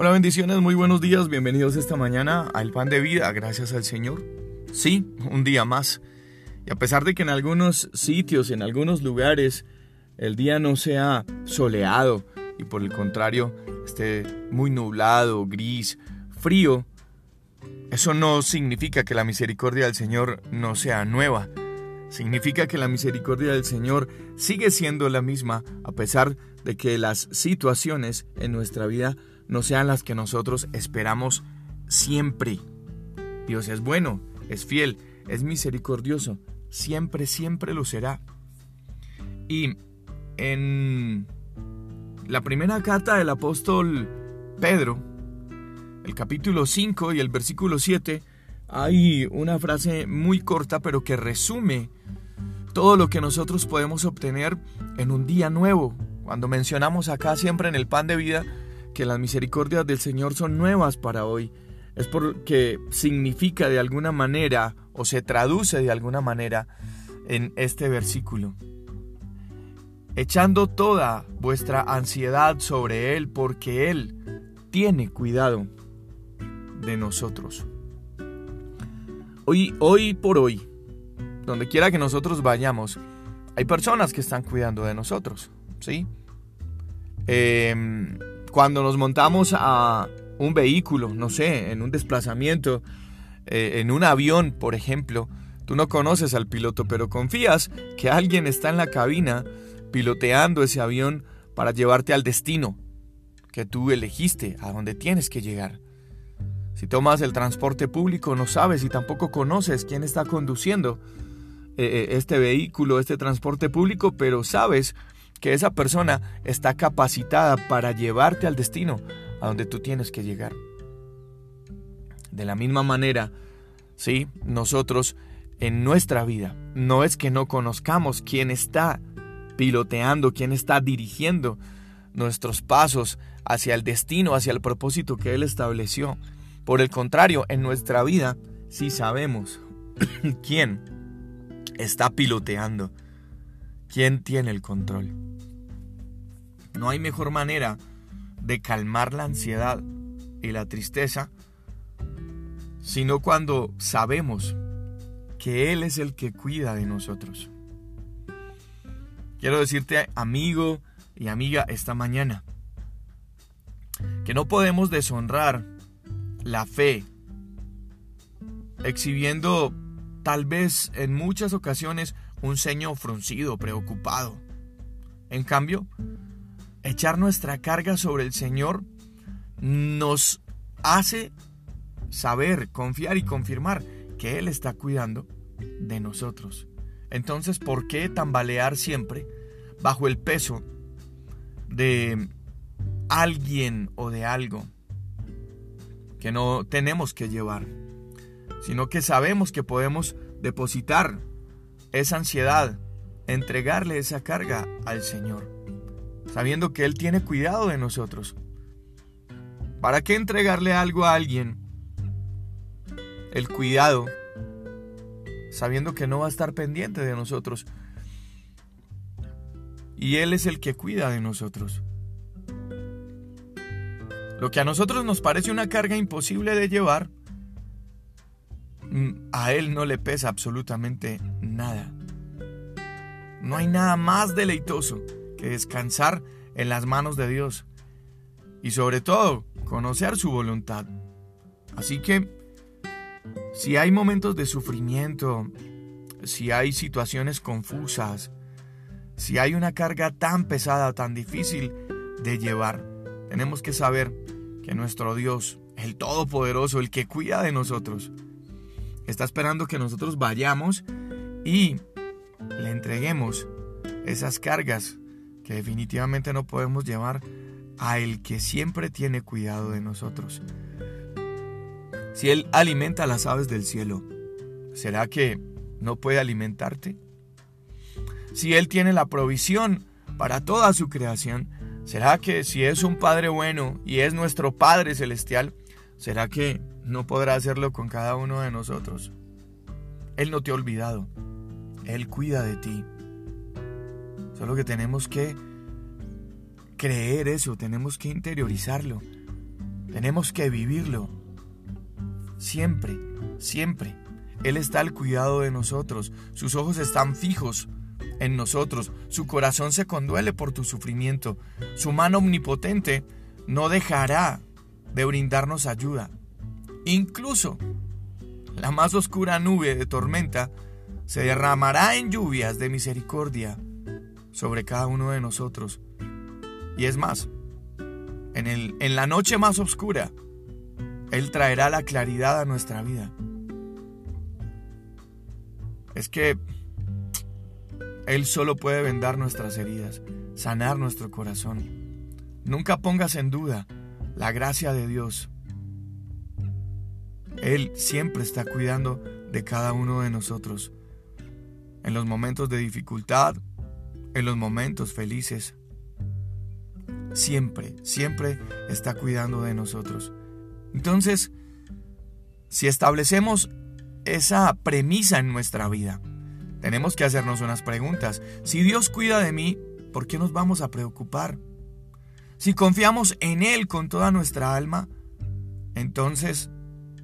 Hola, bendiciones, muy buenos días, bienvenidos esta mañana al Pan de Vida, gracias al Señor. Sí, un día más. Y a pesar de que en algunos sitios, en algunos lugares, el día no sea soleado y por el contrario esté muy nublado, gris, frío, eso no significa que la misericordia del Señor no sea nueva. Significa que la misericordia del Señor sigue siendo la misma a pesar de que las situaciones en nuestra vida no sean las que nosotros esperamos siempre. Dios es bueno, es fiel, es misericordioso, siempre, siempre lo será. Y en la primera carta del apóstol Pedro, el capítulo 5 y el versículo 7, hay una frase muy corta pero que resume todo lo que nosotros podemos obtener en un día nuevo. Cuando mencionamos acá siempre en el pan de vida, que las misericordias del Señor son nuevas para hoy, es porque significa de alguna manera o se traduce de alguna manera en este versículo. Echando toda vuestra ansiedad sobre Él porque Él tiene cuidado de nosotros. Hoy, hoy por hoy, donde quiera que nosotros vayamos, hay personas que están cuidando de nosotros, ¿sí? Eh, cuando nos montamos a un vehículo, no sé, en un desplazamiento, eh, en un avión, por ejemplo, tú no conoces al piloto, pero confías que alguien está en la cabina piloteando ese avión para llevarte al destino que tú elegiste, a donde tienes que llegar. Si tomas el transporte público, no sabes y tampoco conoces quién está conduciendo eh, eh, este vehículo, este transporte público, pero sabes que esa persona está capacitada para llevarte al destino a donde tú tienes que llegar. De la misma manera, sí, nosotros en nuestra vida no es que no conozcamos quién está piloteando, quién está dirigiendo nuestros pasos hacia el destino, hacia el propósito que Él estableció. Por el contrario, en nuestra vida sí sabemos quién está piloteando, quién tiene el control. No hay mejor manera de calmar la ansiedad y la tristeza, sino cuando sabemos que Él es el que cuida de nosotros. Quiero decirte, amigo y amiga, esta mañana, que no podemos deshonrar la fe, exhibiendo tal vez en muchas ocasiones un ceño fruncido, preocupado. En cambio, echar nuestra carga sobre el Señor nos hace saber, confiar y confirmar que Él está cuidando de nosotros. Entonces, ¿por qué tambalear siempre bajo el peso de alguien o de algo que no tenemos que llevar? Sino que sabemos que podemos depositar esa ansiedad, entregarle esa carga al Señor sabiendo que Él tiene cuidado de nosotros. ¿Para qué entregarle algo a alguien? El cuidado, sabiendo que no va a estar pendiente de nosotros. Y Él es el que cuida de nosotros. Lo que a nosotros nos parece una carga imposible de llevar, mm, a Él no le pesa absolutamente nada. No hay nada más deleitoso que descansar en las manos de Dios y sobre todo conocer su voluntad. Así que si hay momentos de sufrimiento, si hay situaciones confusas, si hay una carga tan pesada, tan difícil de llevar, tenemos que saber que nuestro Dios, el Todopoderoso, el que cuida de nosotros, está esperando que nosotros vayamos y le entreguemos esas cargas que definitivamente no podemos llevar a el que siempre tiene cuidado de nosotros. Si Él alimenta a las aves del cielo, ¿será que no puede alimentarte? Si Él tiene la provisión para toda su creación, ¿será que si es un Padre bueno y es nuestro Padre celestial, ¿será que no podrá hacerlo con cada uno de nosotros? Él no te ha olvidado, Él cuida de ti. Solo que tenemos que creer eso, tenemos que interiorizarlo. Tenemos que vivirlo. Siempre, siempre. Él está al cuidado de nosotros. Sus ojos están fijos en nosotros. Su corazón se conduele por tu sufrimiento. Su mano omnipotente no dejará de brindarnos ayuda. Incluso la más oscura nube de tormenta se derramará en lluvias de misericordia sobre cada uno de nosotros. Y es más, en, el, en la noche más oscura, Él traerá la claridad a nuestra vida. Es que Él solo puede vendar nuestras heridas, sanar nuestro corazón. Nunca pongas en duda la gracia de Dios. Él siempre está cuidando de cada uno de nosotros. En los momentos de dificultad, en los momentos felices. Siempre, siempre está cuidando de nosotros. Entonces, si establecemos esa premisa en nuestra vida, tenemos que hacernos unas preguntas. Si Dios cuida de mí, ¿por qué nos vamos a preocupar? Si confiamos en Él con toda nuestra alma, entonces,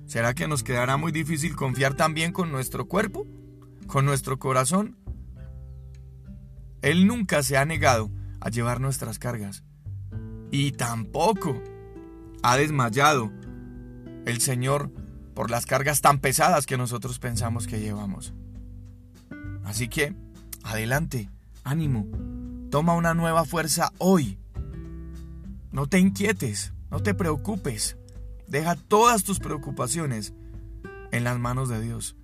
¿será que nos quedará muy difícil confiar también con nuestro cuerpo? ¿Con nuestro corazón? Él nunca se ha negado a llevar nuestras cargas. Y tampoco ha desmayado el Señor por las cargas tan pesadas que nosotros pensamos que llevamos. Así que, adelante, ánimo, toma una nueva fuerza hoy. No te inquietes, no te preocupes, deja todas tus preocupaciones en las manos de Dios.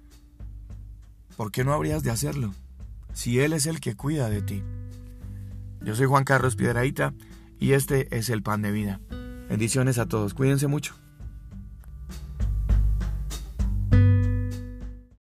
¿Por qué no habrías de hacerlo? si Él es el que cuida de ti. Yo soy Juan Carlos Piedraíta y este es el pan de vida. Bendiciones a todos, cuídense mucho.